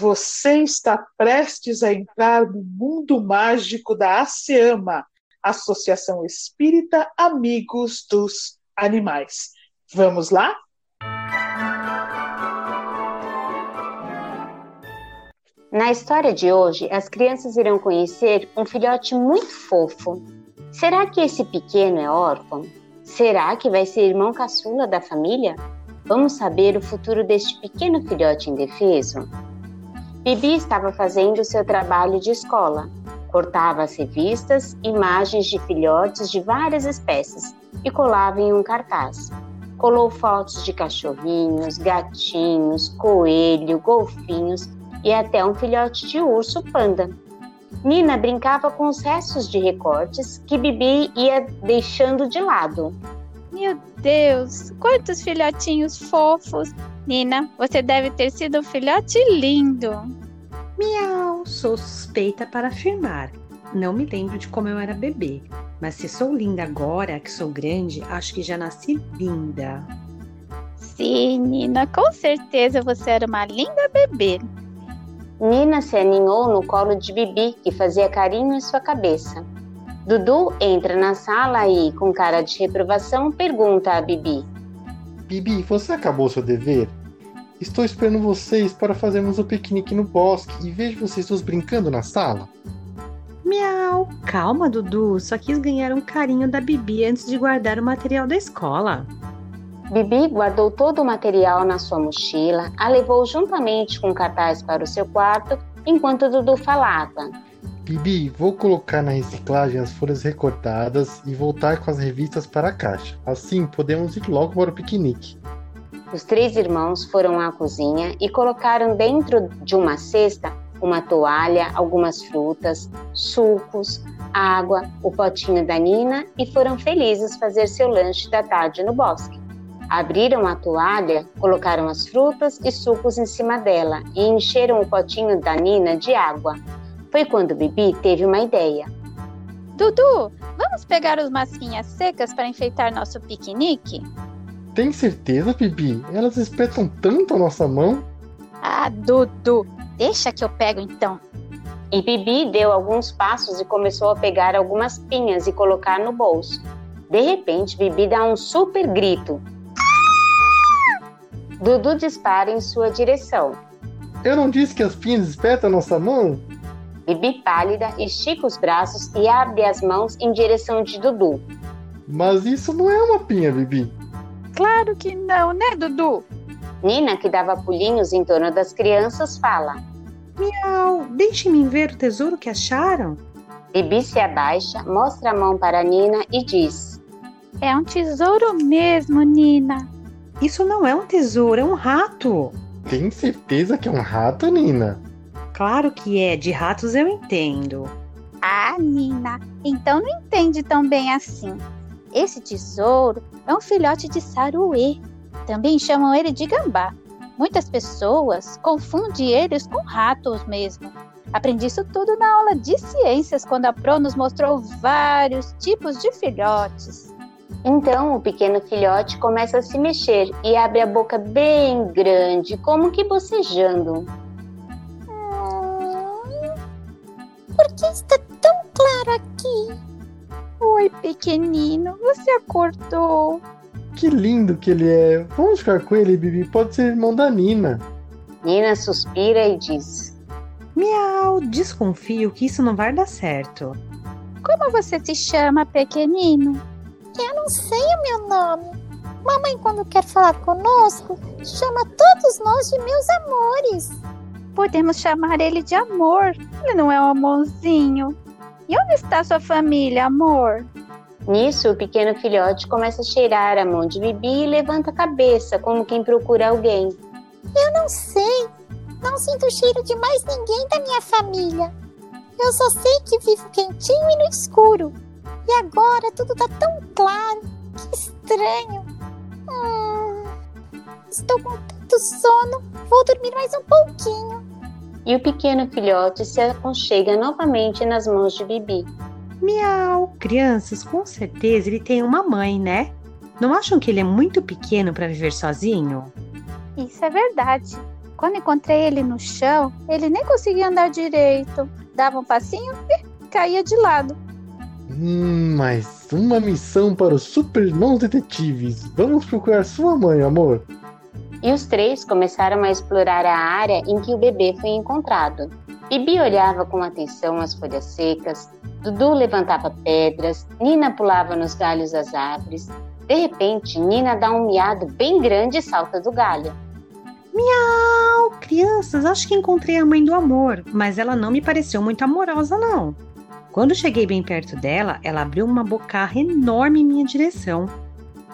Você está prestes a entrar no mundo mágico da ASEAMA, Associação Espírita Amigos dos Animais. Vamos lá? Na história de hoje, as crianças irão conhecer um filhote muito fofo. Será que esse pequeno é órfão? Será que vai ser irmão caçula da família? Vamos saber o futuro deste pequeno filhote indefeso? Bibi estava fazendo seu trabalho de escola. Cortava as revistas, imagens de filhotes de várias espécies e colava em um cartaz. Colou fotos de cachorrinhos, gatinhos, coelho, golfinhos e até um filhote de urso panda. Nina brincava com os restos de recortes que Bibi ia deixando de lado. Meu Deus, quantos filhotinhos fofos! Nina, você deve ter sido um filhote lindo. Miau, sou suspeita para afirmar. Não me lembro de como eu era bebê, mas se sou linda agora que sou grande, acho que já nasci linda. Sim, Nina, com certeza você era uma linda bebê. Nina se aninhou no colo de Bibi, que fazia carinho em sua cabeça. Dudu entra na sala e, com cara de reprovação, pergunta a Bibi: Bibi, você acabou seu dever? Estou esperando vocês para fazermos o piquenique no bosque e vejo vocês todos brincando na sala. Miau! Calma, Dudu, só quis ganhar um carinho da Bibi antes de guardar o material da escola. Bibi guardou todo o material na sua mochila, a levou juntamente com cartaz para o seu quarto, enquanto Dudu falava. Bibi, vou colocar na reciclagem as folhas recortadas e voltar com as revistas para a caixa. Assim podemos ir logo para o piquenique. Os três irmãos foram à cozinha e colocaram dentro de uma cesta uma toalha, algumas frutas, sucos, água, o potinho da Nina e foram felizes fazer seu lanche da tarde no bosque. Abriram a toalha, colocaram as frutas e sucos em cima dela e encheram o potinho da Nina de água. Foi quando Bibi teve uma ideia. Dudu, vamos pegar os massinhas secas para enfeitar nosso piquenique? Tem certeza, Bibi? Elas espetam tanto a nossa mão? Ah, Dudu, deixa que eu pego então. E Bibi deu alguns passos e começou a pegar algumas pinhas e colocar no bolso. De repente, Bibi dá um super grito Dudu dispara em sua direção. Eu não disse que as pinhas espetam a nossa mão? Bibi pálida estica os braços e abre as mãos em direção de Dudu. Mas isso não é uma pinha, Bibi. Claro que não, né, Dudu? Nina, que dava pulinhos em torno das crianças, fala: Miau, deixe-me ver o tesouro que acharam. Bibi se abaixa, mostra a mão para Nina e diz: É um tesouro mesmo, Nina. Isso não é um tesouro, é um rato. Tem certeza que é um rato, Nina? Claro que é, de ratos eu entendo. Ah, Nina, então não entende tão bem assim. Esse tesouro é um filhote de saruê. Também chamam ele de gambá. Muitas pessoas confundem eles com ratos mesmo. Aprendi isso tudo na aula de ciências quando a Pro nos mostrou vários tipos de filhotes. Então o pequeno filhote começa a se mexer e abre a boca bem grande, como que bocejando. Pequenino, você acordou? Que lindo que ele é. Vamos ficar com ele, Bibi. Pode ser irmão da Nina. Nina suspira e diz: Miau, desconfio que isso não vai dar certo. Como você se chama, pequenino? Eu não sei o meu nome. Mamãe, quando quer falar conosco, chama todos nós de meus amores. Podemos chamar ele de amor. Ele não é um amorzinho. E onde está sua família, amor? Nisso, o pequeno filhote começa a cheirar a mão de Bibi e levanta a cabeça, como quem procura alguém. Eu não sei. Não sinto o cheiro de mais ninguém da minha família. Eu só sei que vivo quentinho e no escuro. E agora tudo tá tão claro. Que estranho. Hum, estou com tanto sono. Vou dormir mais um pouquinho. E o pequeno filhote se aconchega novamente nas mãos de Bibi. Miau! Crianças, com certeza ele tem uma mãe, né? Não acham que ele é muito pequeno para viver sozinho? Isso é verdade. Quando encontrei ele no chão, ele nem conseguia andar direito. Dava um passinho e caía de lado. Hum, mais uma missão para os Super Irmãos Detetives. Vamos procurar sua mãe, amor. E os três começaram a explorar a área em que o bebê foi encontrado. Bibi olhava com atenção as folhas secas, Dudu levantava pedras, Nina pulava nos galhos das árvores. De repente, Nina dá um miado bem grande e salta do galho. Miau! Crianças, acho que encontrei a mãe do amor, mas ela não me pareceu muito amorosa, não. Quando cheguei bem perto dela, ela abriu uma bocarra enorme em minha direção.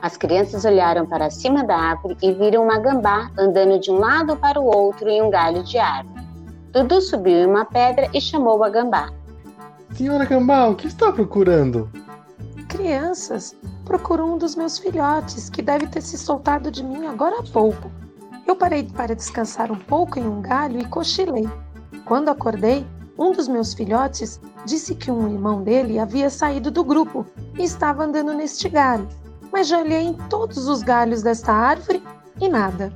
As crianças olharam para cima da árvore e viram uma gambá andando de um lado para o outro em um galho de árvore. Dudu subiu em uma pedra e chamou a gambá. Senhora Gambá, o que está procurando? Crianças, procuro um dos meus filhotes que deve ter se soltado de mim agora há pouco. Eu parei para descansar um pouco em um galho e cochilei. Quando acordei, um dos meus filhotes disse que um irmão dele havia saído do grupo e estava andando neste galho. Mas já olhei em todos os galhos desta árvore e nada.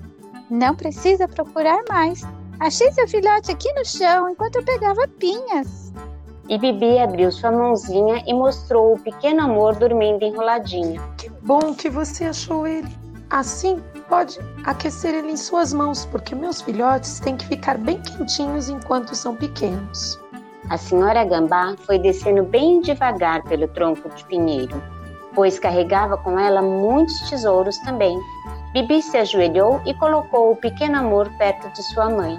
Não precisa procurar mais. Achei seu filhote aqui no chão enquanto eu pegava pinhas. E Bibi abriu sua mãozinha e mostrou o pequeno amor dormindo enroladinho. Que bom que você achou ele. Assim, pode aquecer ele em suas mãos, porque meus filhotes têm que ficar bem quentinhos enquanto são pequenos. A senhora Gambá foi descendo bem devagar pelo tronco de pinheiro, pois carregava com ela muitos tesouros também. Bibi se ajoelhou e colocou o pequeno amor perto de sua mãe.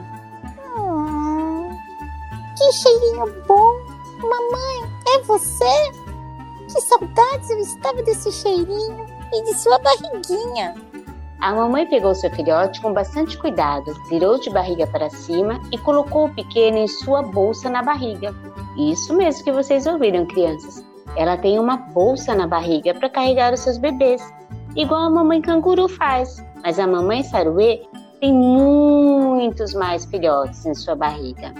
Hum, que cheirinho bom! Mamãe, é você? Que saudades eu estava desse cheirinho e de sua barriguinha. A mamãe pegou seu filhote com bastante cuidado, virou de barriga para cima e colocou o pequeno em sua bolsa na barriga. Isso mesmo que vocês ouviram, crianças. Ela tem uma bolsa na barriga para carregar os seus bebês, igual a mamãe canguru faz. Mas a mamãe saruê tem muitos mais filhotes em sua barriga.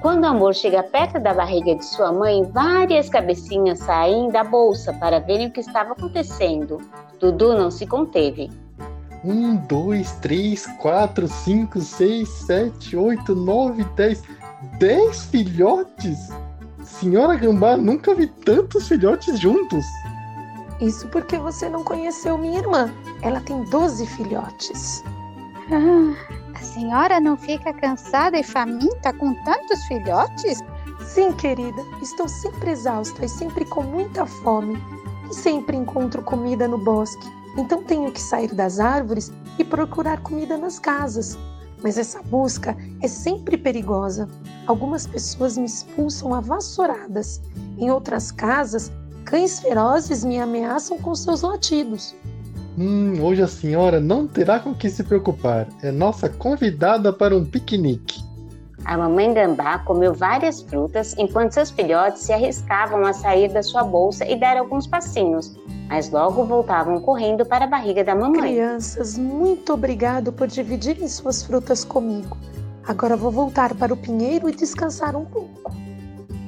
Quando o amor chega perto da barriga de sua mãe, várias cabecinhas saem da bolsa para verem o que estava acontecendo. Dudu não se conteve. Um, dois, três, quatro, cinco, seis, sete, oito, nove, dez. Dez filhotes? Senhora Gambá, nunca vi tantos filhotes juntos. Isso porque você não conheceu minha irmã. Ela tem doze filhotes. Ah, a senhora não fica cansada e faminta com tantos filhotes? Sim, querida. Estou sempre exausta e sempre com muita fome. E sempre encontro comida no bosque. Então tenho que sair das árvores e procurar comida nas casas. Mas essa busca é sempre perigosa. Algumas pessoas me expulsam a vassouradas. Em outras casas, cães ferozes me ameaçam com seus latidos. Hum, hoje a senhora não terá com que se preocupar. É nossa convidada para um piquenique. A mamãe gambá comeu várias frutas enquanto seus filhotes se arriscavam a sair da sua bolsa e dar alguns passinhos, mas logo voltavam correndo para a barriga da mamãe. Crianças, muito obrigado por dividirem suas frutas comigo. Agora vou voltar para o pinheiro e descansar um pouco.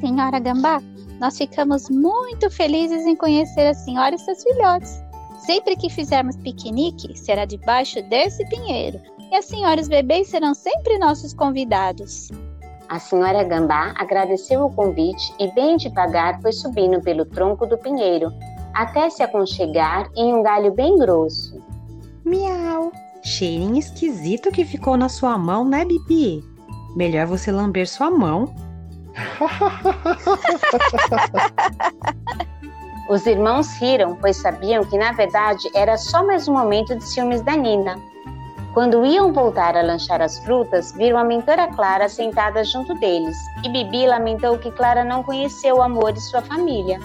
Senhora Gambá, nós ficamos muito felizes em conhecer a senhora e seus filhotes. Sempre que fizermos piquenique, será debaixo desse pinheiro, e a senhora e os bebês serão sempre nossos convidados. A senhora Gambá agradeceu o convite e, bem devagar, foi subindo pelo tronco do pinheiro, até se aconchegar em um galho bem grosso. Miau! Cheirinho esquisito que ficou na sua mão, né, Bibi? Melhor você lamber sua mão. Os irmãos riram, pois sabiam que na verdade era só mais um momento de ciúmes da Nina. Quando iam voltar a lanchar as frutas, viram a mentora Clara sentada junto deles, e Bibi lamentou que Clara não conheceu o amor de sua família.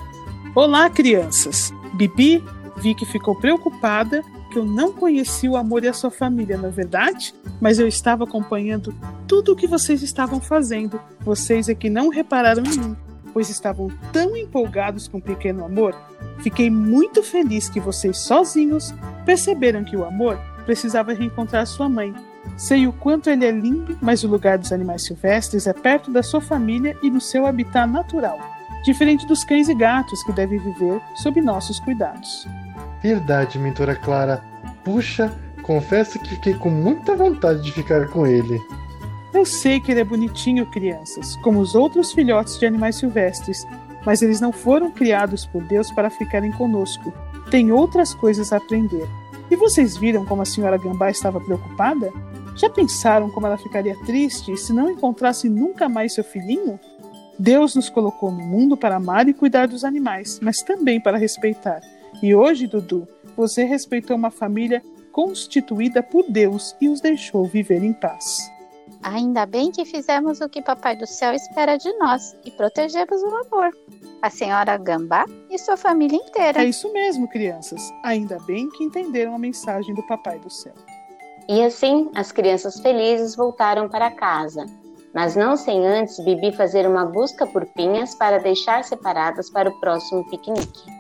Olá, crianças! Bibi vi que ficou preocupada que eu não conhecia o amor e a sua família, na é verdade? Mas eu estava acompanhando tudo o que vocês estavam fazendo. Vocês é que não repararam em mim pois estavam tão empolgados com o pequeno amor, fiquei muito feliz que vocês sozinhos perceberam que o amor precisava reencontrar sua mãe. Sei o quanto ele é lindo, mas o lugar dos animais silvestres é perto da sua família e no seu habitat natural, diferente dos cães e gatos que devem viver sob nossos cuidados. Verdade, mentora Clara. Puxa, confesso que fiquei com muita vontade de ficar com ele. Eu sei que ele é bonitinho, crianças, como os outros filhotes de animais silvestres, mas eles não foram criados por Deus para ficarem conosco. Tem outras coisas a aprender. E vocês viram como a senhora Gambá estava preocupada? Já pensaram como ela ficaria triste se não encontrasse nunca mais seu filhinho? Deus nos colocou no mundo para amar e cuidar dos animais, mas também para respeitar. E hoje, Dudu, você respeitou uma família constituída por Deus e os deixou viver em paz. Ainda bem que fizemos o que Papai do Céu espera de nós e protegemos o amor. A senhora Gambá e sua família inteira. É isso mesmo, crianças. Ainda bem que entenderam a mensagem do Papai do Céu. E assim, as crianças felizes voltaram para casa, mas não sem antes Bibi fazer uma busca por pinhas para deixar separadas para o próximo piquenique.